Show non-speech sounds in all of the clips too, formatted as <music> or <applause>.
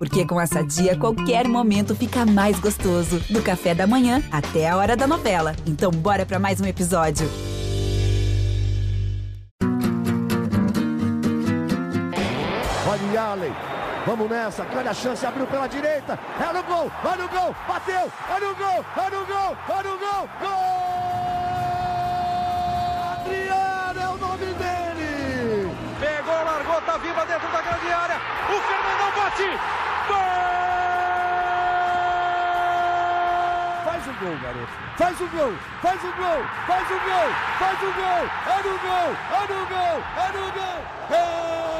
Porque com essa dia, qualquer momento fica mais gostoso. Do café da manhã até a hora da novela. Então, bora para mais um episódio. Olha Allen. Vamos nessa, grande a chance, abriu pela direita, é no gol, vai no gol, bateu, é no gol, é no gol, é no gol, gol! Dentro da grande área, o Fernandão bate, gol! Faz o gol, garoto. Faz o gol, faz o gol, faz o gol, faz o gol. É no gol, é no gol, é no gol. É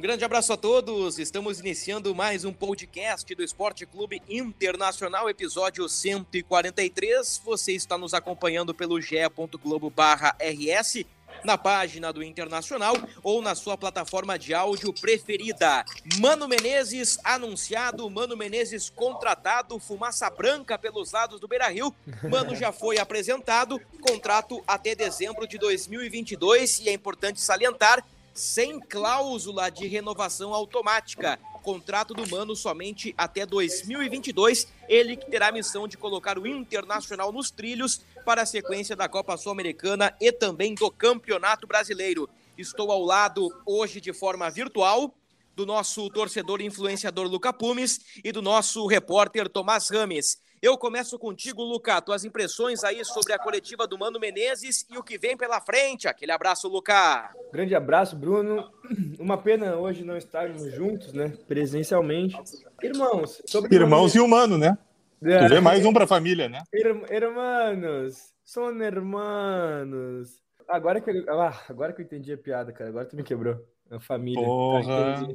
Um grande abraço a todos. Estamos iniciando mais um podcast do Esporte Clube Internacional, episódio 143. Você está nos acompanhando pelo ge.globo/rs na página do Internacional ou na sua plataforma de áudio preferida. Mano Menezes anunciado, Mano Menezes contratado, fumaça branca pelos lados do Beira-Rio. Mano já foi apresentado, contrato até dezembro de 2022 e é importante salientar sem cláusula de renovação automática. Contrato do Mano somente até 2022. Ele que terá a missão de colocar o Internacional nos trilhos para a sequência da Copa Sul-Americana e também do Campeonato Brasileiro. Estou ao lado hoje de forma virtual do nosso torcedor e influenciador Luca Pumes e do nosso repórter Tomás Rames. Eu começo contigo, Luca. Tuas impressões aí sobre a coletiva do Mano Menezes e o que vem pela frente. Aquele abraço, Luca. Grande abraço, Bruno. Uma pena hoje não estarmos juntos, né? Presencialmente. Irmãos, sobre. Irmãos e humano, né? É. Tu vê mais um para a família, né? Hermanos, são hermanos. Agora que, eu, ah, agora que eu entendi a piada, cara. Agora tu me quebrou. A família. Porra. Tá,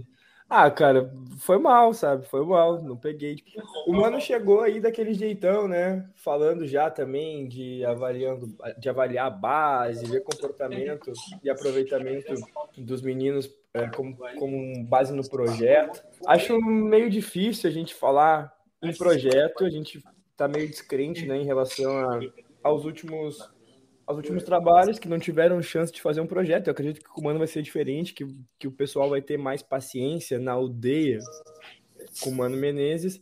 ah, cara, foi mal, sabe? Foi mal, não peguei. O mano chegou aí daquele jeitão, né? Falando já também de avaliando, de avaliar a base, ver comportamento e aproveitamento dos meninos é, como, como base no projeto. Acho meio difícil a gente falar em projeto, a gente tá meio descrente, né, em relação a, aos últimos aos últimos trabalhos que não tiveram chance de fazer um projeto. Eu acredito que o comando vai ser diferente, que, que o pessoal vai ter mais paciência na aldeia com o Mano Menezes.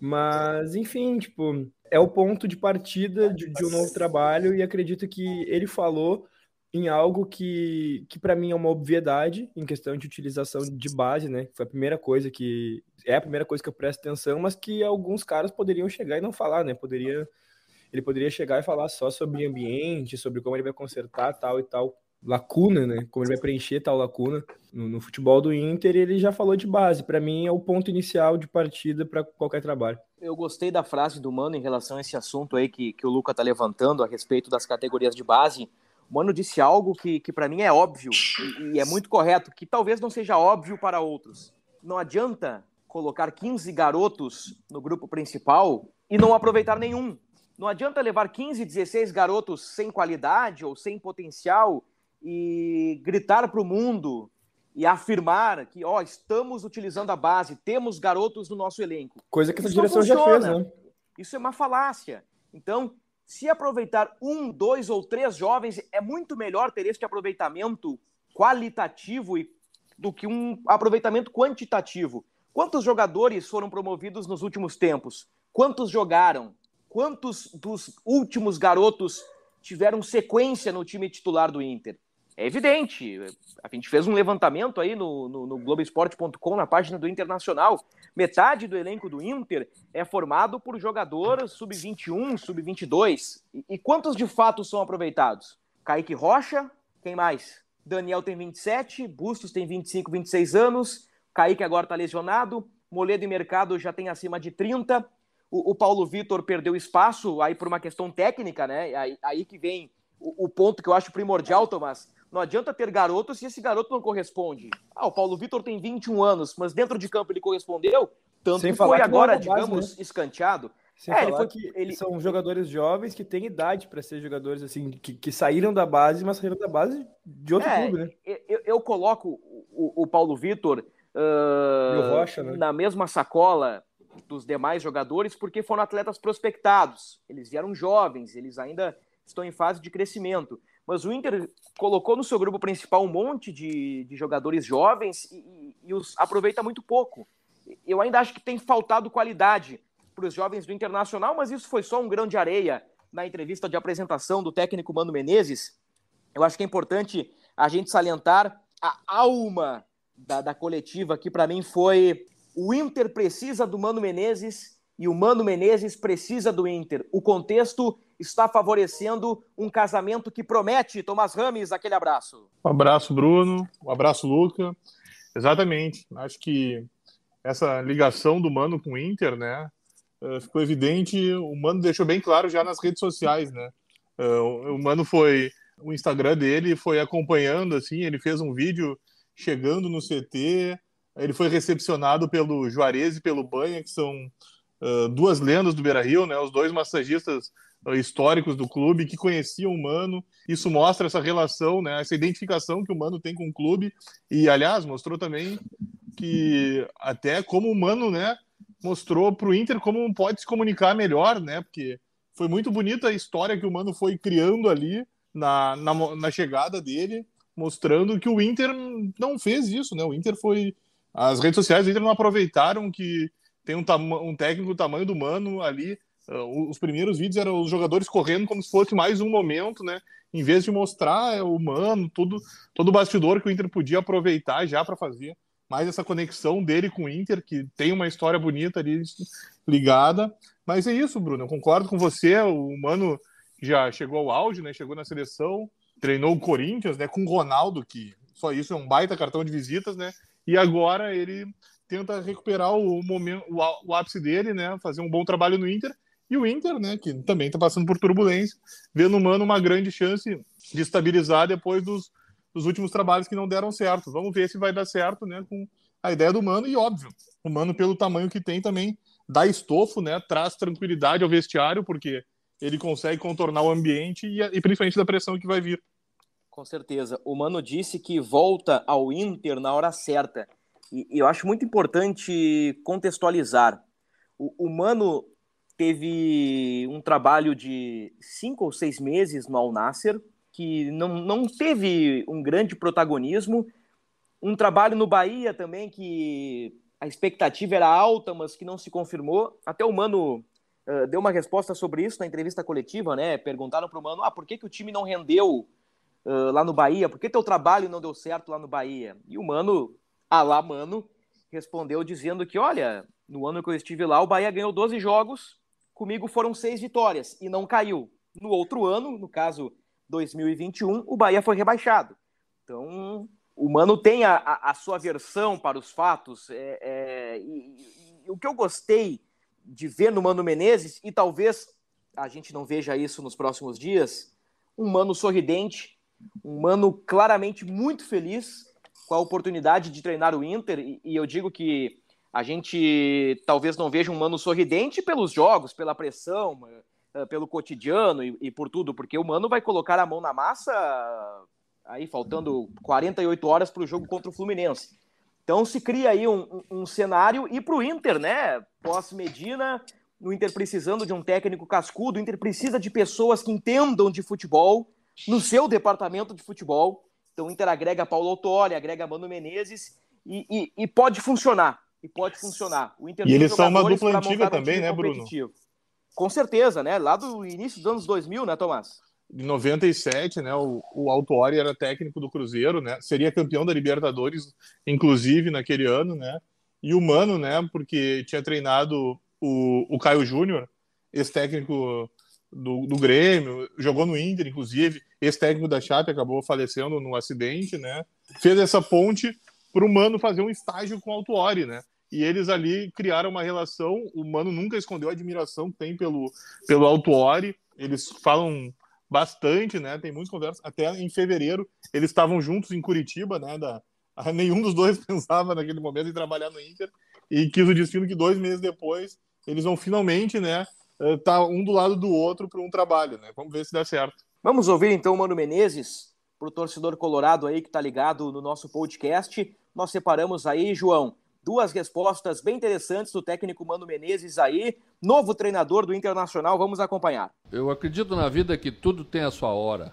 Mas, enfim, tipo, é o ponto de partida de, de um novo trabalho e acredito que ele falou em algo que, que para mim é uma obviedade em questão de utilização de base, né? Foi a primeira coisa que é a primeira coisa que eu presto atenção, mas que alguns caras poderiam chegar e não falar, né? Poderia ele poderia chegar e falar só sobre ambiente, sobre como ele vai consertar tal e tal lacuna, né? Como ele vai preencher tal lacuna no, no futebol do Inter. ele já falou de base. Para mim é o ponto inicial de partida para qualquer trabalho. Eu gostei da frase do Mano em relação a esse assunto aí que, que o Luca tá levantando a respeito das categorias de base. O Mano disse algo que, que para mim é óbvio e, e é muito correto, que talvez não seja óbvio para outros. Não adianta colocar 15 garotos no grupo principal e não aproveitar nenhum. Não adianta levar 15, 16 garotos sem qualidade ou sem potencial e gritar para o mundo e afirmar que, ó, estamos utilizando a base, temos garotos no nosso elenco. Coisa que essa direção já fez, né? Isso é uma falácia. Então, se aproveitar um, dois ou três jovens, é muito melhor ter este aproveitamento qualitativo do que um aproveitamento quantitativo. Quantos jogadores foram promovidos nos últimos tempos? Quantos jogaram? Quantos dos últimos garotos tiveram sequência no time titular do Inter? É evidente, a gente fez um levantamento aí no, no, no Globoesporte.com, na página do Internacional. Metade do elenco do Inter é formado por jogadores sub-21, sub-22. E, e quantos de fato são aproveitados? Kaique Rocha, quem mais? Daniel tem 27, Bustos tem 25, 26 anos, Kaique agora está lesionado, Moledo e Mercado já tem acima de 30, o, o Paulo Vitor perdeu espaço aí por uma questão técnica, né? Aí, aí que vem o, o, ponto que eu acho primordial, Tomás. Não adianta ter garoto se esse garoto não corresponde. Ah, o Paulo Vitor tem 21 anos, mas dentro de campo ele correspondeu, tanto Sem que foi que agora, base, digamos, né? escanteado. Sem é, ele foi que ele... são jogadores jovens que têm idade para ser jogadores assim, que, que, saíram da base, mas saíram da base de outro é, clube, né? Eu, eu coloco o, o Paulo Vitor uh, né? na mesma sacola dos demais jogadores, porque foram atletas prospectados. Eles vieram jovens, eles ainda estão em fase de crescimento. mas o Inter colocou no seu grupo principal um monte de, de jogadores jovens e, e, os aproveita muito pouco. Eu ainda acho que tem faltado qualidade para os jovens do Internacional, mas isso foi só um grão de areia na entrevista de apresentação do técnico Mano Menezes. Eu acho que é importante a gente salientar a alma da, da coletiva, que para mim foi o Inter precisa do Mano Menezes e o Mano Menezes precisa do Inter. O contexto está favorecendo um casamento que promete. Tomás Rames, aquele abraço. Um abraço, Bruno. Um abraço, Luca. Exatamente. Acho que essa ligação do Mano com o Inter, né? Eh, ficou evidente. O Mano deixou bem claro já nas redes sociais, né? Eh, o Mano foi. O Instagram dele foi acompanhando, assim. Ele fez um vídeo chegando no CT. Ele foi recepcionado pelo Juarez e pelo Banha, que são uh, duas lendas do Beira Rio, né? Os dois massagistas uh, históricos do clube que conheciam o Mano. Isso mostra essa relação, né? Essa identificação que o Mano tem com o clube. E, aliás, mostrou também que até como o Mano, né? Mostrou para o Inter como pode se comunicar melhor, né? Porque foi muito bonita a história que o Mano foi criando ali na, na, na chegada dele mostrando que o Inter não fez isso, né? O Inter foi. As redes sociais do Inter não aproveitaram que tem um, um técnico do tamanho do Mano ali. Uh, os primeiros vídeos eram os jogadores correndo como se fosse mais um momento, né? Em vez de mostrar é, o Mano, tudo, todo o bastidor que o Inter podia aproveitar já para fazer mais essa conexão dele com o Inter, que tem uma história bonita ali ligada. Mas é isso, Bruno. Eu concordo com você. O Mano já chegou ao auge, né? Chegou na seleção treinou o Corinthians, né, com o Ronaldo, que só isso é um baita cartão de visitas, né? E agora ele tenta recuperar o momento, o ápice dele, né, fazer um bom trabalho no Inter. E o Inter, né, que também está passando por turbulência, vê no Mano uma grande chance de estabilizar depois dos, dos últimos trabalhos que não deram certo. Vamos ver se vai dar certo, né, com a ideia do Mano e óbvio, o Mano pelo tamanho que tem também dá estofo, né, traz tranquilidade ao vestiário, porque ele consegue contornar o ambiente e, e principalmente da pressão que vai vir. Com certeza. O Mano disse que volta ao Inter na hora certa. E, eu acho muito importante contextualizar. O, Mano teve um trabalho de cinco ou seis meses no Al Nasser, que não, não teve um grande protagonismo. Um trabalho no Bahia também que a expectativa era alta, mas que não se confirmou. Até o Mano uh, deu uma resposta sobre isso na entrevista coletiva, né? Perguntaram para o Mano, ah, por que, que o time não rendeu uh, lá no Bahia? Por que teu trabalho não deu certo lá no Bahia? E o Mano, ah lá, Mano, respondeu dizendo que, olha, no ano que eu estive lá, o Bahia ganhou 12 jogos, comigo foram seis vitórias e não caiu. No outro ano, no caso 2021, o Bahia foi rebaixado. Então, o Mano tem a, a, a sua versão para os fatos. É, é, e, e, o que eu gostei de ver no Mano Menezes, e talvez a gente não veja isso nos próximos dias, um Mano sorridente, um mano claramente muito feliz com a oportunidade de treinar o Inter, e, e eu digo que a gente talvez não veja um mano sorridente pelos jogos, pela pressão, eh, pelo cotidiano e, e, por tudo, porque o mano vai colocar a mão na massa aí faltando 48 horas para o jogo contra o Fluminense. Então se cria aí um, um, um cenário e para o Inter, né? Pós Medina, o Inter precisando de um técnico cascudo, o Inter precisa de pessoas que entendam de futebol, no seu departamento de futebol. Então o Inter agrega Paulo Autori, agrega Mano Menezes e, e, e pode funcionar. E pode funcionar. O Inter e eles são uma dupla antiga também, né, Bruno? Com certeza, né? Lá do início dos anos 2000, né, Tomás? Em 97, né, o, o Autori era técnico do Cruzeiro, né? Seria campeão da Libertadores, inclusive, naquele ano, né? E o Mano, né, porque tinha treinado o, o Caio Júnior, esse técnico do, do Grêmio, jogou no Inter, inclusive. Esse técnico da Chape acabou falecendo no acidente, né? Fez essa ponte para o Mano fazer um estágio com o Autuori, né? E eles ali criaram uma relação. O Mano nunca escondeu a admiração que tem pelo, pelo Autuori. Eles falam bastante, né? Tem muitas conversas. Até em fevereiro eles estavam juntos em Curitiba, né? Da, <laughs> nenhum dos dois <laughs> pensava naquele momento em trabalhar no Inter e quis o destino que dois meses depois eles vão finalmente, né? Eh, tá um do lado do outro para um trabalho, né? Vamos ver se dá certo. Vamos ouvir então o Mano Menezes, para o torcedor colorado aí que está ligado no nosso podcast. Nós separamos aí, João, duas respostas bem interessantes do técnico Mano Menezes aí, novo treinador do Internacional. Vamos acompanhar. Eu acredito na vida que tudo tem a sua hora.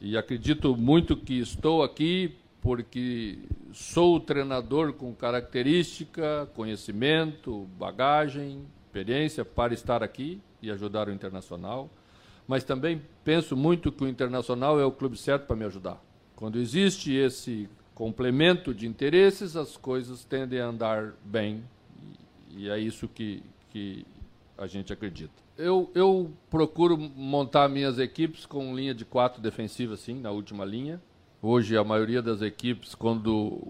E acredito muito que estou aqui porque sou treinador com característica, conhecimento, bagagem, experiência para estar aqui e ajudar o Internacional. Mas também penso muito que o Internacional é o clube certo para me ajudar. Quando existe esse complemento de interesses, as coisas tendem a andar bem. E é isso que, que a gente acredita. Eu, eu procuro montar minhas equipes com linha de quatro defensiva, sim, na última linha. Hoje, a maioria das equipes, quando,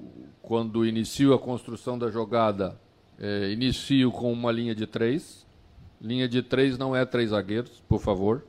quando inicio a construção da jogada, é, inicio com uma linha de três. Linha de três não é três zagueiros, por favor.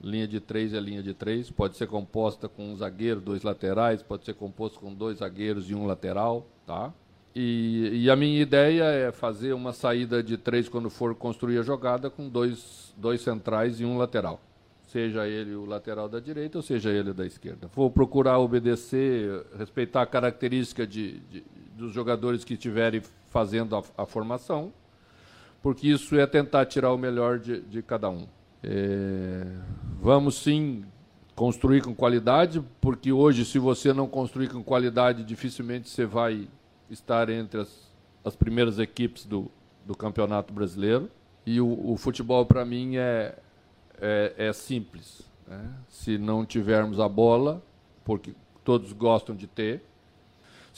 Linha de três é linha de três. Pode ser composta com um zagueiro, dois laterais. Pode ser composta com dois zagueiros e um lateral, tá? E, e, a minha ideia é fazer uma saída de três quando for construir a jogada com dois, dois centrais e um lateral. Seja ele o lateral da direita ou seja ele da esquerda. Vou procurar obedecer, respeitar a característica de, de dos jogadores que estiverem fazendo a, a, formação, porque isso é tentar tirar o melhor de, de cada um. É, vamos sim construir com qualidade, porque hoje, se você não construir com qualidade, dificilmente você vai estar entre as, as primeiras equipes do, do Campeonato Brasileiro. E o, o futebol, para mim, é, é, é simples. Né? Se não tivermos a bola, porque todos gostam de ter,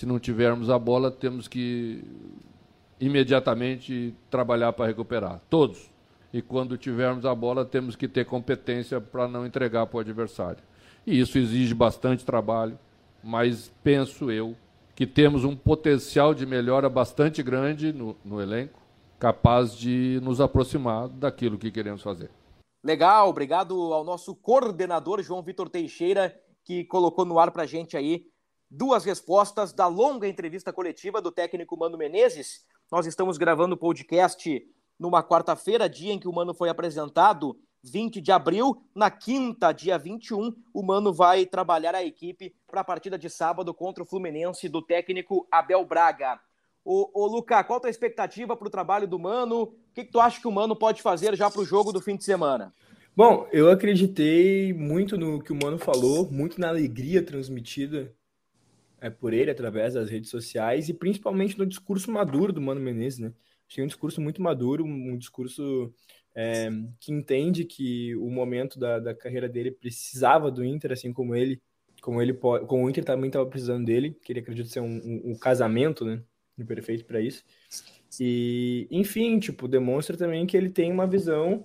se não tivermos a bola, temos que imediatamente trabalhar para recuperar. Todos. E quando tivermos a bola, temos que ter competência para não entregar para o adversário. E isso exige bastante trabalho, mas penso eu que temos um potencial de melhora bastante grande no, no elenco, capaz de nos aproximar daquilo que queremos fazer. Legal, obrigado ao nosso coordenador João Vitor Teixeira, que colocou no ar para a gente aí duas respostas da longa entrevista coletiva do técnico Mano Menezes. Nós estamos gravando o podcast numa quarta-feira, dia em que o Mano foi apresentado 20 de abril. Na quinta, dia 21, o Mano vai trabalhar a equipe para a partida de sábado contra o Fluminense do técnico Abel Braga. Ô, ô Luca, qual a tua expectativa para o trabalho do Mano? O que, que tu acha que o Mano pode fazer já para o jogo do fim de semana? Bom, eu acreditei muito no que o Mano falou, muito na alegria transmitida é, por ele através das redes sociais e principalmente no discurso maduro do Mano Menezes, né? Achei um discurso muito maduro, um discurso é, que entende que o momento da, da carreira dele precisava do Inter, assim como ele, como ele como o Inter também estava precisando dele, que ele acredita ser um, um, um casamento, né, perfeito para isso. E, enfim, tipo, demonstra também que ele tem uma visão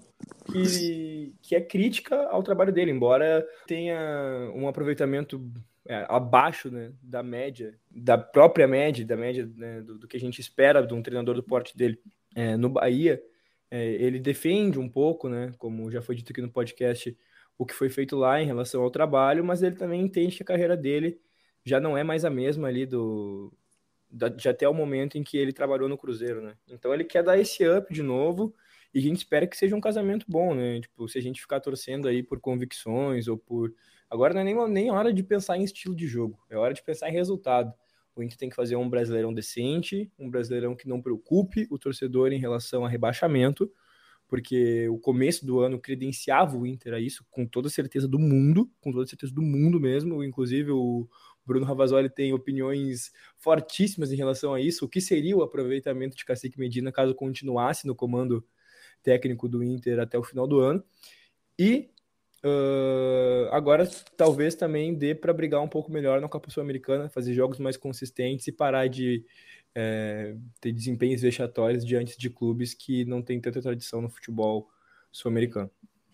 que, que é crítica ao trabalho dele, embora tenha um aproveitamento é, abaixo né, da média, da própria média, da média né, do, do, que a gente espera de um treinador do porte dele é, no Bahia é, ele defende um pouco, né, como já foi dito aqui no podcast, o que foi feito lá em relação ao trabalho, mas ele também entende que a carreira dele já não é mais a mesma ali do de até o momento em que ele trabalhou no Cruzeiro, né? Então ele quer dar esse up de novo e a gente espera que seja um casamento bom, né? Tipo, se a gente ficar torcendo aí por convicções ou por agora não é nem, nem hora de pensar em estilo de jogo, é hora de pensar em resultado. O Inter tem que fazer um brasileirão decente, um brasileirão que não preocupe o torcedor em relação a rebaixamento, porque o começo do ano credenciava o Inter a isso com toda certeza do mundo, com toda certeza do mundo mesmo. Inclusive, o Bruno Ravazoli tem opiniões fortíssimas em relação a isso. O que seria o aproveitamento de Cacique Medina caso continuasse no comando técnico do Inter até o final do ano? E Uh, agora, talvez também dê para brigar um pouco melhor na Copa Sul-Americana, fazer jogos mais consistentes e parar de é, ter desempenhos vexatórios diante de clubes que não têm tanta tradição no futebol sul-americano.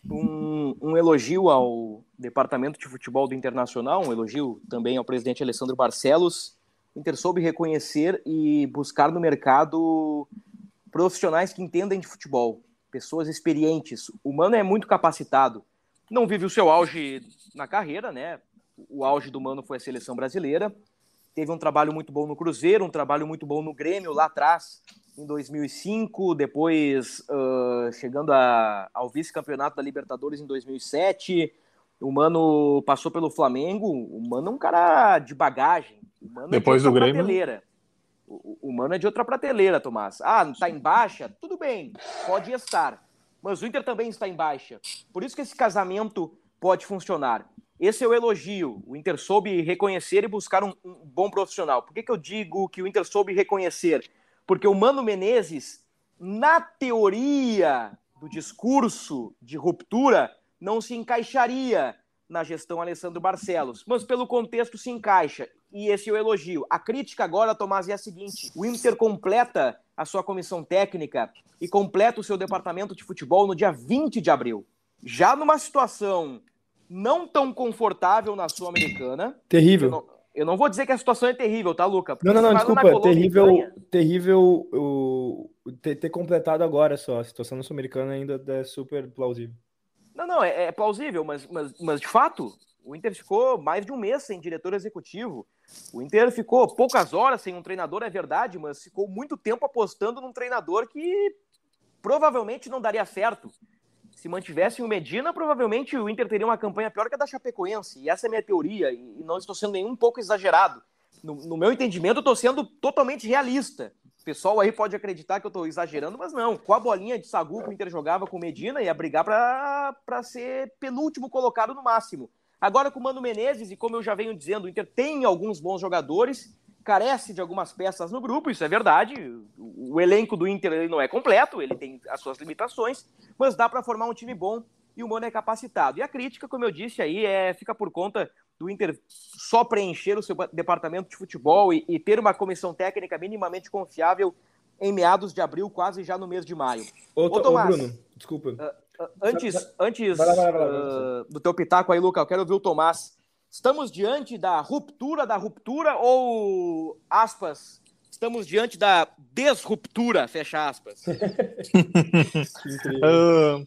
Um, um, elogio ao departamento de futebol do Internacional, um elogio também ao presidente Alessandro Barcelos. O Inter soube reconhecer e buscar no mercado profissionais que entendem de futebol, pessoas experientes. O Mano é muito capacitado não vive o seu auge na carreira, né? O auge do Mano foi a seleção brasileira. Teve um trabalho muito bom no Cruzeiro, um trabalho muito bom no Grêmio lá atrás, em 2005. Depois, uh, chegando a, ao vice-campeonato da Libertadores em 2007. O Mano passou pelo Flamengo. O Mano é um cara de bagagem. Depois é de do Grêmio. Prateleira. O, o Mano é de outra prateleira, Tomás. Ah, tá em baixa? Tudo bem, pode estar mas o Inter também está em baixa. Por isso que esse casamento pode funcionar. esse é o elogio. O Inter soube reconhecer e buscar um, um bom profissional. Por que, que eu digo que o Inter soube reconhecer? Porque o Mano Menezes, na teoria do discurso de ruptura, não se encaixaria na gestão Alessandro Barcelos, mas pelo contexto se encaixa. E esse é o elogio. A crítica agora, Tomás, é a seguinte: o Inter completa a sua comissão técnica e completa o seu departamento de futebol no dia 20 de abril. Já numa situação não tão confortável na Sul-Americana. Terrível. Eu não, eu não, vou dizer que a situação é terrível, tá, Luca? Não, não, não, desculpa. Terrível, terrível o, ter, ter, completado agora só. A situação na Sul-Americana ainda é super plausível. Não, não, é, é plausível, mas, mas, mas de fato, o Inter ficou mais de um mês sem diretor executivo. O Inter ficou poucas horas sem um treinador, é verdade, mas ficou muito tempo apostando num treinador que provavelmente não daria certo. Se mantivesse o Medina, provavelmente o Inter teria uma campanha pior que a da Chapecoense. E essa é a minha teoria, e não estou sendo nem um pouco exagerado. No, no meu entendimento, eu estou sendo totalmente realista. Pessoal aí pode acreditar que eu estou exagerando, mas não. Com a bolinha de sagu que o Inter jogava com o Medina, ia brigar para ser penúltimo colocado no máximo. Agora com o Mano Menezes, e como eu já venho dizendo, o Inter tem alguns bons jogadores, carece de algumas peças no grupo, isso é verdade. O, o elenco do Inter ele não é completo, ele tem as suas limitações, mas dá para formar um time bom e o Mano é capacitado. E a crítica, como eu disse aí, é, fica por conta do Inter só preencher o seu departamento de futebol e, e ter uma comissão técnica minimamente confiável em meados de abril, quase já no mês de maio. Ô, ô Tomás, ô Bruno, desculpa. Uh, antes antes vai lá, vai lá, vai lá, uh, do teu pitaco aí, Luca, eu quero ouvir o Tomás. Estamos diante da ruptura da ruptura ou, aspas, estamos diante da desruptura, fecha aspas? uh,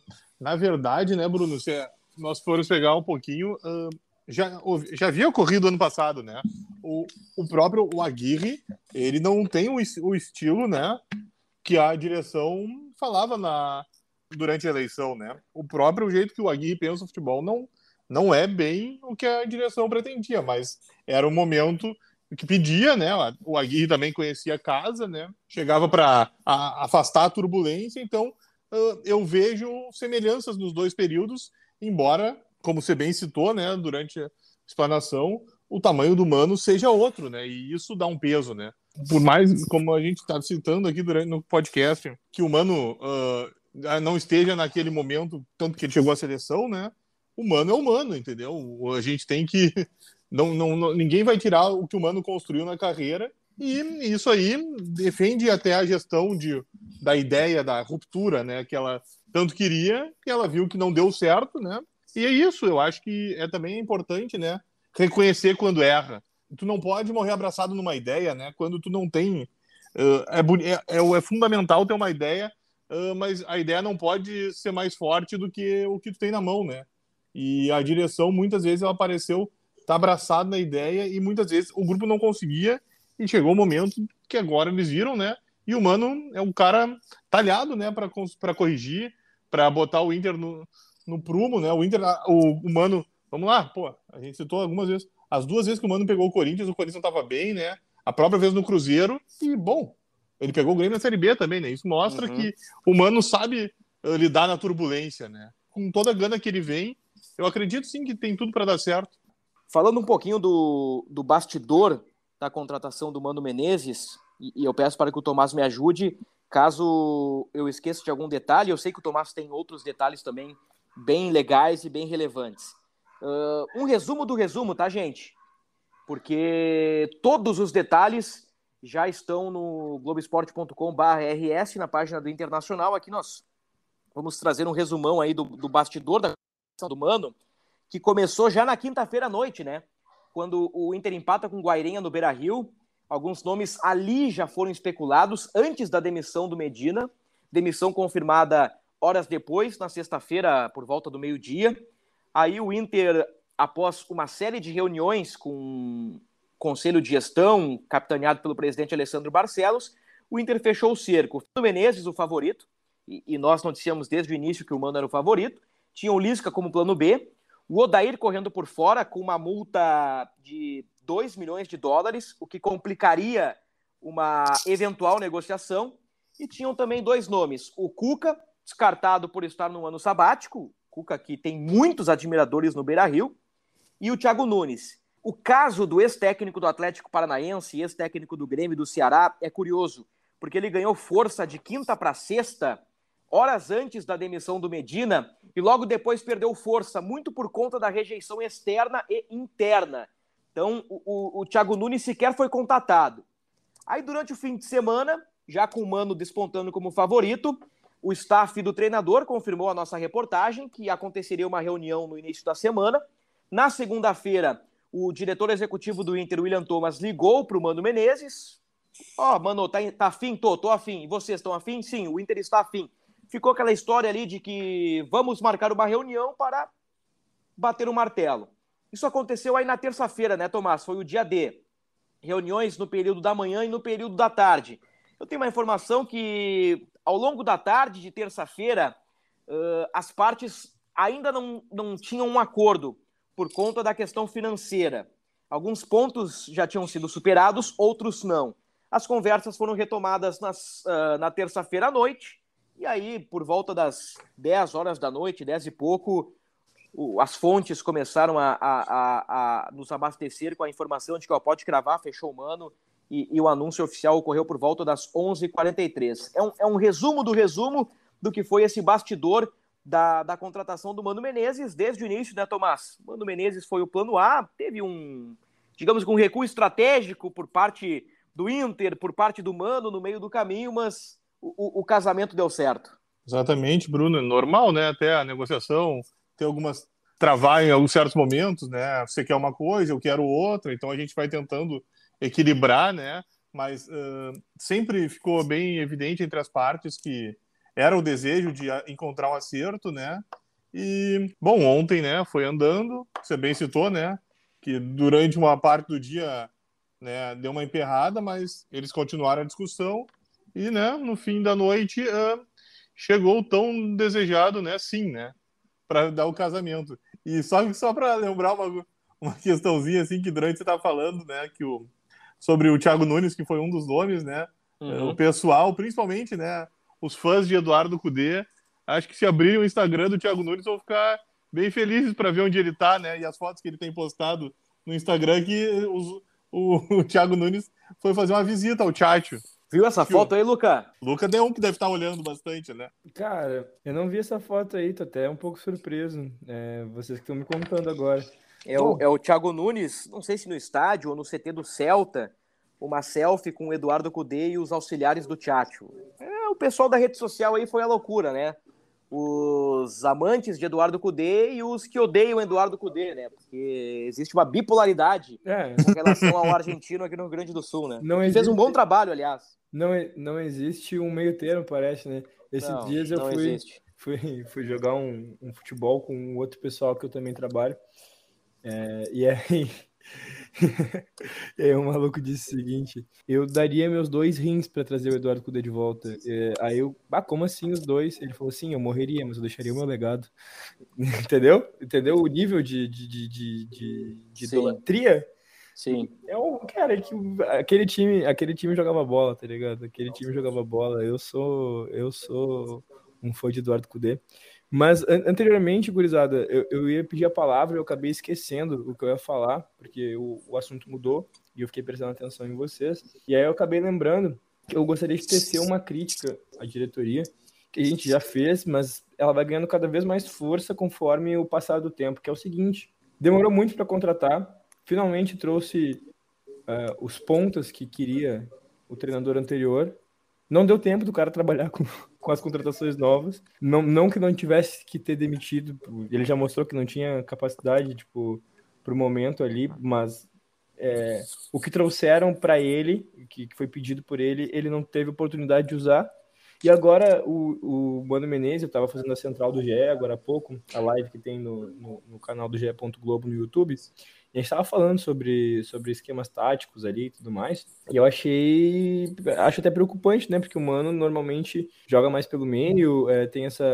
<laughs> <laughs> na verdade, né, Bruno, se nós formos pegar um pouquinho, uh, já, já havia ocorrido ano passado, né? O, o próprio o Aguirre, ele não tem o, o estilo, né, que a direção falava na, durante a eleição, né? O próprio jeito que o Aguirre pensa o futebol não, não é bem o que a direção pretendia, mas era o momento que pedia, né? O Aguirre também conhecia a casa, né? Chegava para afastar a turbulência, então eu vejo semelhanças nos dois períodos, embora, como você bem citou, né, durante a explanação, o tamanho do Mano seja outro, né? E isso dá um peso, né? Por mais, como a gente está citando aqui durante no podcast, que o Mano uh, não esteja naquele momento, tanto que ele chegou à seleção, né? O Mano é humano, entendeu? A gente tem que. <laughs> Não, não, não, ninguém vai tirar o que o Mano construiu na carreira e isso aí defende até a gestão de, da ideia da ruptura, né? Que ela tanto queria, que ela viu que não deu certo, né? E é isso, eu acho que é também importante, né? Reconhecer quando erra. Tu não pode morrer abraçado numa ideia, né? Quando tu não tem. Uh, é, é, é, fundamental ter uma ideia, uh, mas a ideia não pode ser mais forte do que o que tu tem na mão, né? E a direção, muitas vezes, ela apareceu, tá abraçado na ideia, e muitas vezes o grupo não conseguia, e chegou o momento que agora eles viram, né? E o Mano é um cara talhado, né, para corrigir, para botar o Inter no, no prumo, né? O Inter, o, o Mano, vamos lá, pô, a gente citou algumas vezes, as duas vezes que o Mano pegou o Corinthians, o Corinthians não estava bem, né? A própria vez no Cruzeiro, e bom, ele pegou o Grêmio na Série B também, né? Isso mostra uhum. que o Mano sabe uh, lidar na turbulência, né? Com toda a gana que ele vem, eu acredito sim que tem tudo para dar certo. Falando um pouquinho do, do bastidor da contratação do Mano Menezes, e, e, eu peço para que o Tomás me ajude, caso eu esqueça de algum detalhe, eu sei que o Tomás tem outros detalhes também bem legais e bem relevantes. Uh, um resumo do resumo, tá, gente? Porque todos os detalhes já estão no globesport.com/rs na página do Internacional. Aqui nós vamos trazer um resumão aí do, do bastidor da do Mano, que começou já na quinta-feira à noite, né? Quando o Inter empata com o Guairenha no Beira Rio. Alguns nomes ali já foram especulados antes da demissão do Medina. Demissão confirmada horas depois, na sexta-feira, por volta do meio-dia. Aí o Inter, após uma série de reuniões com o conselho de gestão, capitaneado pelo presidente Alessandro Barcelos, o Inter fechou o cerco. O Menezes, o favorito, e, e nós noticiamos desde o início que o Mano era o favorito tinha o Lisca como plano B, o Odair correndo por fora com uma multa de 2 milhões de dólares, o que complicaria uma eventual negociação. E tinham também dois nomes: o Cuca, descartado por estar no ano sabático, Cuca que tem muitos admiradores no Beira Rio, e o Thiago Nunes. O caso do ex-técnico do Atlético Paranaense e ex-técnico do Grêmio do Ceará é curioso, porque ele ganhou força de quinta para sexta, horas antes da demissão do Medina, e logo depois perdeu força, muito por conta da rejeição externa e interna. Então, o, o, o Thiago Nunes sequer foi contatado. Aí, durante o fim de semana, já com o Mano despontando como favorito, o staff do treinador confirmou a nossa reportagem que aconteceria uma reunião no início da semana. Na segunda-feira, o diretor executivo do Inter, William Thomas, ligou para o Mano Menezes. Ó, oh, Mano, tá, tá afim? Tô, tô afim. Vocês estão afim? Sim, o Inter está afim. Ficou aquela história ali de que vamos marcar uma reunião para bater o martelo. Isso aconteceu aí na terça-feira, né, Tomás? Foi o dia D. Reuniões no período da manhã e no período da tarde. Eu tenho uma informação que ao longo da tarde de terça-feira, uh, as partes ainda não, não tinham um acordo por conta da questão financeira. Alguns pontos já tinham sido superados, outros não. As conversas foram retomadas nas, uh, na terça-feira à noite, e aí, por volta das 10 horas da noite, 10 e pouco, o, as fontes começaram a, a, a, a, nos abastecer com a informação de que ó, pode cravar, fechou o mano, e, e, o anúncio oficial ocorreu por volta das 11h43. É um, é um resumo do resumo do que foi esse bastidor da, da contratação do Mano Menezes desde o início, né, Tomás? Mano Menezes foi o plano A, teve um, digamos, um recuo estratégico por parte do Inter, por parte do Mano no meio do caminho, mas o, o casamento deu certo. Exatamente, Bruno. Normal, né? Até a negociação ter algumas travar em alguns certos momentos, né? Você quer uma coisa, eu quero outra, então a gente vai tentando equilibrar, né? Mas uh, sempre ficou bem evidente entre as partes que era o desejo de encontrar um acerto, né? E, bom, ontem, né, foi andando, você bem citou, né, que durante uma parte do dia, né, deu uma emperrada, mas eles continuaram a discussão e, né, no fim da noite, uh, chegou o tão desejado, né, sim, né, para dar o casamento. E só, só para lembrar uma, uma questãozinha, assim, que durante você estava falando, né, que o, sobre o Thiago Nunes, que foi um dos nomes, né, uhum. o pessoal, principalmente, né, os fãs de Eduardo Cudê, acho que se abrirem o Instagram do Thiago Nunes vão ficar bem felizes para ver onde ele está, né? E as fotos que ele tem postado no Instagram que os, o, <laughs> o Thiago Nunes foi fazer uma visita ao Tchatcho. Viu essa foto aí, Luca? Luca é um que deve estar olhando bastante, né? Cara, eu não vi essa foto aí, tô até um pouco surpreso. É, vocês que estão me contando agora. É o, é o Thiago Nunes, não sei se no estádio ou no CT do Celta, uma selfie com o Eduardo Cudê e os auxiliares do Tchatcho. É, o pessoal da rede social aí foi a loucura, né? Os amantes de Eduardo Cudê e os que odeiam Eduardo Cudê, né? Porque existe uma bipolaridade é. com relação ao argentino aqui no Rio Grande do Sul, né? Não existe... Fez um bom trabalho, aliás. Não, não existe um meio termo, parece, né? Esses não, dias eu fui, fui, fui jogar um, um, futebol com outro pessoal que eu também trabalho. É, e aí <laughs> e aí o maluco disse o seguinte: eu daria meus dois rins para trazer o Eduardo Cudê de volta. É, aí eu, ah, como assim os dois? Ele falou assim: eu morreria, mas eu deixaria o meu legado. <laughs> Entendeu? Entendeu o nível de, de, de, de, de, de idolatria? Sim. É um cara que aquele time, aquele time jogava bola, tá ligado? Aquele time jogava bola. Eu sou, eu sou um fã de Eduardo Cudê. Mas an anteriormente, gurizada, eu, eu ia pedir a palavra, eu acabei esquecendo o que eu ia falar, porque o, o assunto mudou e eu fiquei prestando atenção em vocês. E aí eu acabei lembrando que eu gostaria de tecer uma crítica à diretoria, que a gente já fez, mas ela vai ganhando cada vez mais força conforme o passar do tempo, que é o seguinte: demorou muito para contratar, finalmente trouxe uh, os pontos que queria o treinador anterior, não deu tempo do cara trabalhar com, com as contratações novas. Não, não que não tivesse que ter demitido, ele já mostrou que não tinha capacidade, tipo, pro momento ali, mas é, o que trouxeram para ele, que, que, foi pedido por ele, ele não teve oportunidade de usar. E agora o, o Mano Menezes, eu estava fazendo a central do GE agora há pouco, a live que tem no, no, no canal do GE. Globo no YouTube, a gente estava falando sobre, sobre esquemas táticos ali e tudo mais. E eu achei. Acho até preocupante, né? Porque o Mano normalmente joga mais pelo meio, é, tem, essa,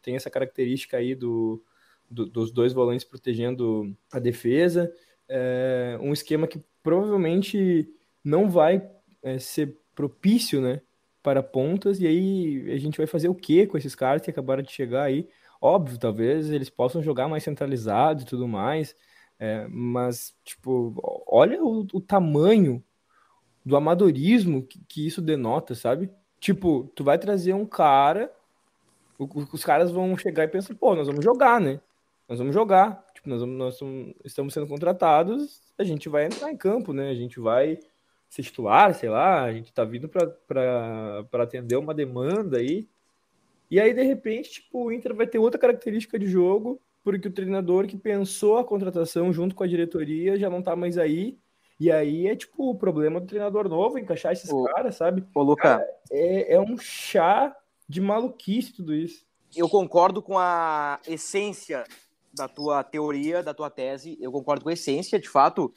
tem essa característica aí do, do, dos dois volantes protegendo a defesa. É, um esquema que provavelmente não vai é, ser propício, né? Para pontas, e aí a gente vai fazer o que com esses caras que acabaram de chegar aí? Óbvio, talvez eles possam jogar mais centralizados e tudo mais, É, mas, tipo, olha o, o tamanho do amadorismo que, que, isso denota, sabe? Tipo, tu vai trazer um cara, o, os caras vão chegar e pensar, pô, nós vamos jogar, né? Nós vamos jogar. Tipo, nós, vamos, nós estamos sendo contratados, a gente vai entrar em campo, né? A gente vai ser titular, sei lá, a gente tá vindo para atender uma demanda aí. E aí, de repente, tipo, o Inter vai ter outra característica de jogo, porque o treinador que pensou a contratação junto com a diretoria já não tá mais aí. E aí é tipo o problema do treinador novo, encaixar esses ô, caras, sabe? Ô, Luca. é, é um chá de maluquice tudo isso. Eu concordo com a essência da tua teoria, da tua tese. Eu concordo com a essência, de fato.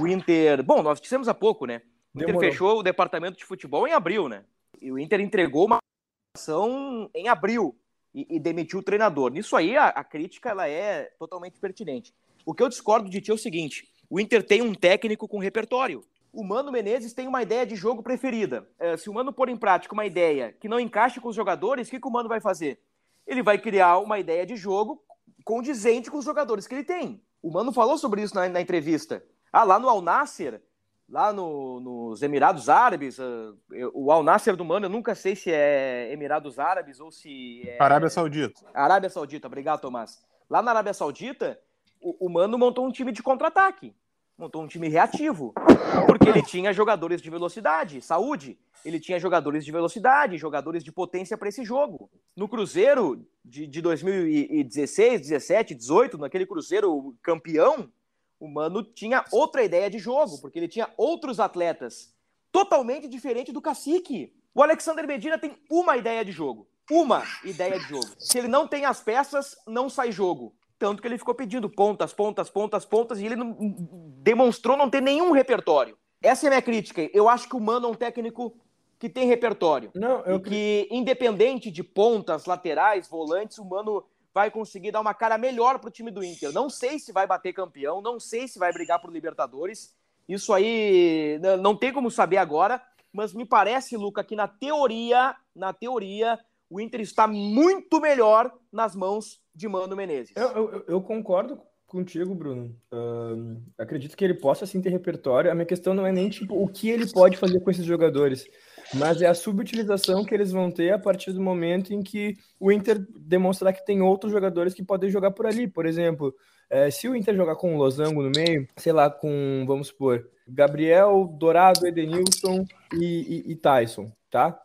O Inter. Bom, nós dissemos há pouco, né? O Inter Demorou. fechou o departamento de futebol em abril, né? E o Inter entregou uma ação em abril e, e demitiu o treinador. Nisso aí, a, a, crítica ela é totalmente pertinente. O que eu discordo de ti é o seguinte: o Inter tem um técnico com repertório. O Mano Menezes tem uma ideia de jogo preferida. É, se o Mano pôr em prática uma ideia que não encaixe com os jogadores, o que, que o Mano vai fazer? Ele vai criar uma ideia de jogo condizente com os jogadores que ele tem. O Mano falou sobre isso na, na entrevista. Ah, lá no Al Nasser, lá no, nos Emirados Árabes, uh, o Al Nasser do Mano, eu nunca sei se é Emirados Árabes ou se é... Arábia Saudita. Arábia Saudita, obrigado, Tomás. Lá na Arábia Saudita, o, o Mano montou um time de contra-ataque, montou um time reativo, porque ele tinha jogadores de velocidade, saúde, ele tinha jogadores de velocidade, jogadores de potência para esse jogo. No Cruzeiro de, de 2016, 17, 18, naquele Cruzeiro campeão, o Mano tinha outra ideia de jogo, porque ele tinha outros atletas totalmente diferente do Cacique. O Alexander Medina tem uma ideia de jogo. Uma ideia de jogo. Se ele não tem as peças, não sai jogo. Tanto que ele ficou pedindo pontas, pontas, pontas, pontas, e ele não, demonstrou não ter nenhum repertório. Essa é a minha crítica. Eu acho que o Mano é um técnico que tem repertório. Não, eu... E que, independente de pontas, laterais, volantes, o Mano vai conseguir dar uma cara melhor para o time do Inter. Não sei se vai bater campeão, não sei se vai brigar por Libertadores. Isso aí não tem como saber agora, mas me parece, Luca, que na teoria, na teoria, o Inter está muito melhor nas mãos de Mano Menezes. Eu, eu, eu concordo contigo, Bruno. Uh, acredito que ele possa sim ter repertório. A minha questão não é nem tipo o que ele pode fazer com esses jogadores mas é a subutilização que eles vão ter a partir do momento em que o Inter demonstrar que tem outros jogadores que podem jogar por ali. Por exemplo, é, se o Inter jogar com o Losango no meio, sei lá, com, vamos supor, Gabriel, Dourado, Edenilson e, e, e Tyson, tá?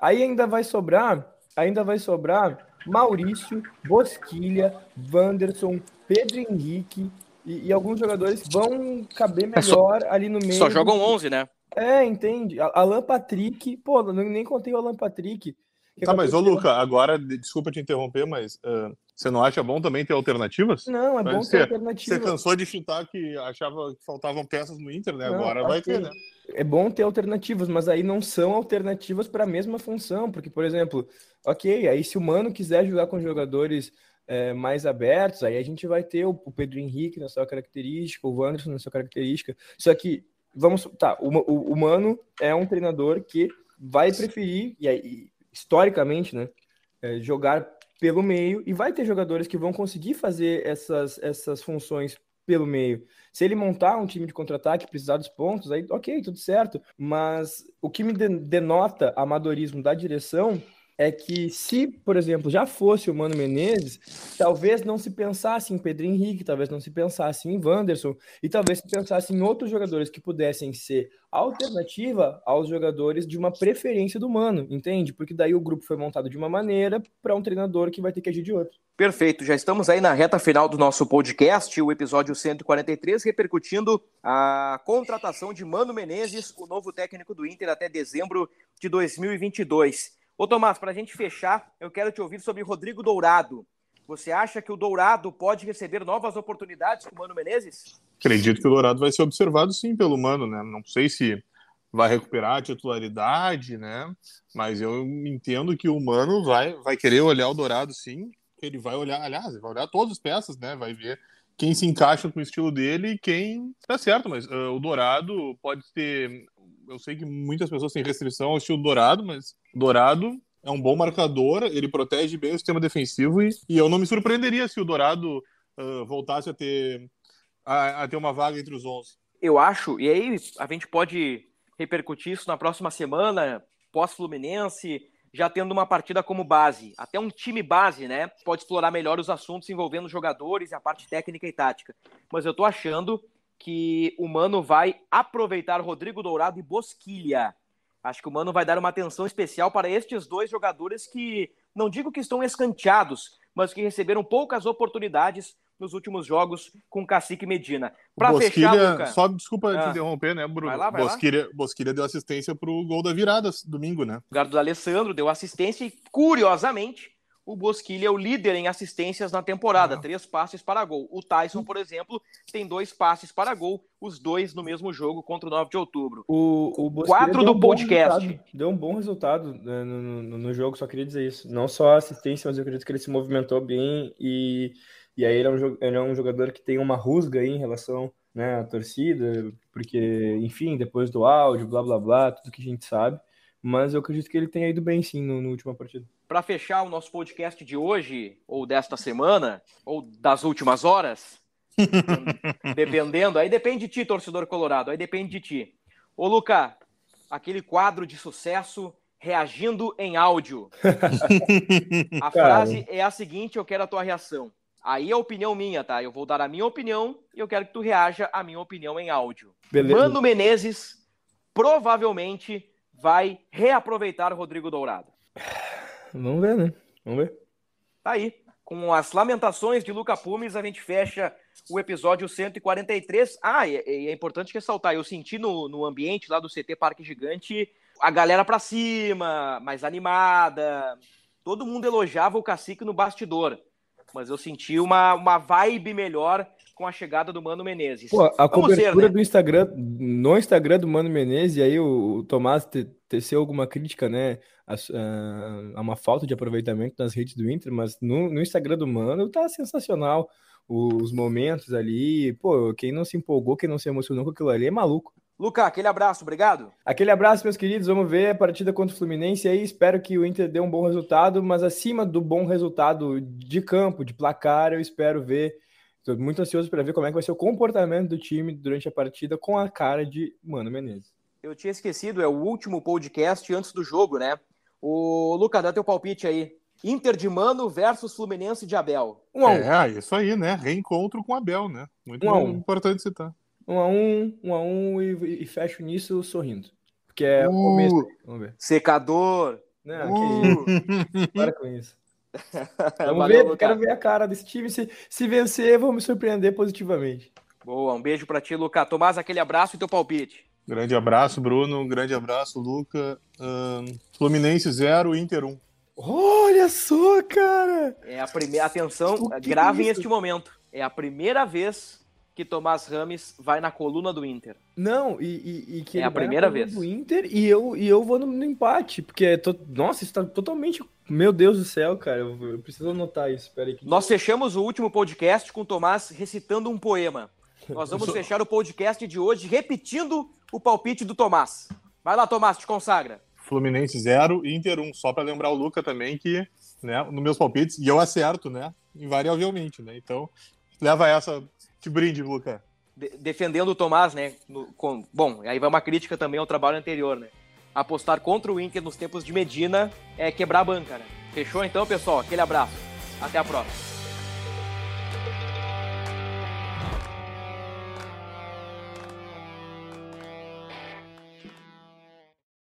Aí ainda vai sobrar, ainda vai sobrar Maurício, Bosquilha, Wanderson, Pedro Henrique e, e, alguns jogadores vão caber melhor só, ali no meio. Só jogam 11, né? É, entende. Alan Patrick, pô, nem contei o Alan Patrick. Tá, mas ô Luca, agora, desculpa te interromper, mas uh, você não acha bom também ter alternativas? Não, é bom ter alternativas. Você cansou de chutar que achava que faltavam peças no Inter, né? Não, agora vai ter, né? É bom ter alternativas, mas aí não são alternativas para a mesma função, porque, por exemplo, ok, aí se o Mano quiser jogar com jogadores é, mais abertos, aí a gente vai ter o, o Pedro Henrique na sua característica, o Wanderson na sua característica. Só que vamos, tá, o, o, Mano é um treinador que vai preferir, e aí, historicamente, né, é, jogar pelo meio, e vai ter jogadores que vão conseguir fazer essas, essas funções pelo meio. Se ele montar um time de contra-ataque, precisar dos pontos, aí ok, tudo certo. Mas o que me denota amadorismo da direção é que se, por exemplo, já fosse o Mano Menezes, talvez não se pensasse em Pedro Henrique, talvez não se pensasse em Wanderson, e talvez se pensasse em outros jogadores que pudessem ser alternativa aos jogadores de uma preferência do Mano, entende? Porque daí o grupo foi montado de uma maneira para um treinador que vai ter que agir de outra. Perfeito, já estamos aí na reta final do nosso podcast, o episódio 143, repercutindo a contratação de Mano Menezes, o novo técnico do Inter até dezembro de 2022. Ô Tomás, para a gente fechar, eu quero te ouvir sobre Rodrigo Dourado. Você acha que o Dourado pode receber novas oportunidades com o Mano Menezes? Acredito que o Dourado vai ser observado sim pelo Mano, né? Não sei se vai recuperar a titularidade, né? Mas eu entendo que o Mano vai, vai querer olhar o Dourado sim. Ele vai olhar, aliás, vai olhar todas as peças, né? Vai ver quem se encaixa com o estilo dele e quem tá certo, mas uh, o Dourado pode ter eu sei que muitas pessoas têm restrição ao estilo Dourado, mas Dourado é um bom marcador, ele protege bem o sistema defensivo e, e eu não me surpreenderia se o Dourado uh, voltasse a ter a, a ter uma vaga entre os 11. Eu acho, e aí a gente pode repercutir isso na próxima semana, pós-Fluminense, já tendo uma partida como base. Até um time base, né? Pode explorar melhor os assuntos envolvendo jogadores e a parte técnica e tática. Mas eu tô achando que o Mano vai aproveitar Rodrigo Dourado e Bosquilha. Acho que o Mano vai dar uma atenção especial para estes dois jogadores que, não digo que estão escanteados, mas que receberam poucas oportunidades nos últimos jogos com Cacique Medina. Para fechar, Luca... Só desculpa ah. te interromper, né, Bruno? Vai lá, vai Bosquilha, lá. Bosquilha deu assistência para o gol da virada domingo, né? O do Alessandro deu assistência e, curiosamente, o Bosquilha é o líder em assistências na temporada, ah. três passes para gol. O Tyson, por exemplo, tem dois passes para gol, os dois no mesmo jogo contra o 9 de outubro. O, o Quatro do um podcast. Deu um bom resultado né, no, no, no, jogo, só queria dizer isso. Não só a assistência, mas eu acredito que ele se movimentou bem e e aí ele é um, ele é um jogador que tem uma rusga aí em relação né, à torcida, porque, enfim, depois do áudio, blá blá blá, tudo que a gente sabe. Mas eu acredito que ele tenha ido bem sim no, no última partida. Para fechar o nosso podcast de hoje, ou desta semana, ou das últimas horas, <laughs> dependendo, aí depende de ti, torcedor colorado, aí depende de ti. Ô, Luca, aquele quadro de sucesso reagindo em áudio. <laughs> a frase é a seguinte, eu quero a tua reação. Aí é opinião minha, tá? Eu vou dar a minha opinião e eu quero que tu reaja à minha opinião em áudio. Beleza. Mano Menezes provavelmente vai reaproveitar o Rodrigo Dourado. Vamos ver, né? Vamos ver. Tá aí. Com as lamentações de Luca Pumes, a gente fecha o episódio 143. Ah, e é, importante ressaltar, eu senti no, no ambiente lá do CT Parque Gigante a galera pra cima, mais animada. Todo mundo elogiava o cacique no bastidor mas eu senti uma, uma vibe melhor com a chegada do Mano Menezes. Pô, a Vamos cobertura ver, né? do Instagram, no Instagram do Mano Menezes, e aí o, o Tomás te, teceu alguma crítica, né, a, a, a, uma falta de aproveitamento nas redes do Inter, mas no, no Instagram do Mano tá sensacional os momentos ali, pô, quem não se empolgou, quem não se emocionou com aquilo ali é maluco. Luca, aquele abraço, obrigado. Aquele abraço, meus queridos. Vamos ver a partida contra o Fluminense aí. Espero que o Inter dê um bom resultado, mas acima do bom resultado de campo, de placar, eu espero ver. Estou muito ansioso para ver como é que vai ser o comportamento do time durante a partida com a cara de Mano Menezes. Eu tinha esquecido, é o último podcast antes do jogo, né? O Luca, dá teu palpite aí. Inter de Mano versus Fluminense de Abel. Um a um. É, isso aí, né? Reencontro com Abel, né? Muito um importante citar um a um, um a um e, e fecho nisso sorrindo. Porque é uh, o começo. Vamos ver. Secador. Não, uh. que. <laughs> Para com isso. <laughs> Vamos Valeu, ver, quero ver a cara desse time. Se, se vencer, vamos me surpreender positivamente. Boa, um beijo para ti, Luca. Tomás, aquele abraço e teu palpite. Grande abraço, Bruno. Grande abraço, Luca. Uh, Fluminense 0, Inter 1. Um. Olha só, cara! É a primeira. Atenção, gravem é este momento. É a primeira vez que Tomás Rames vai na coluna do Inter. Não, e, e, e que é a primeira vez do Inter e eu e eu vou no, no empate, porque é to... nossa, isso tá totalmente, meu Deus do céu, cara, eu, eu preciso anotar isso. Espera aí. Que... Nós fechamos o último podcast com o Tomás recitando um poema. Nós vamos <laughs> fechar o podcast de hoje repetindo o palpite do Tomás. Vai lá, Tomás, te consagra. Fluminense 0 Inter 1, um. só para lembrar o Luca também que, né, nos meus palpites, e eu acerto, né, invariavelmente, né? Então, leva essa te brinde, Luca. De defendendo o Tomás, né? No, com, bom, aí vai uma crítica também ao trabalho anterior, né? Apostar contra o Inter nos tempos de Medina é quebrar a banca, né? Fechou então, pessoal? Aquele abraço. Até a próxima.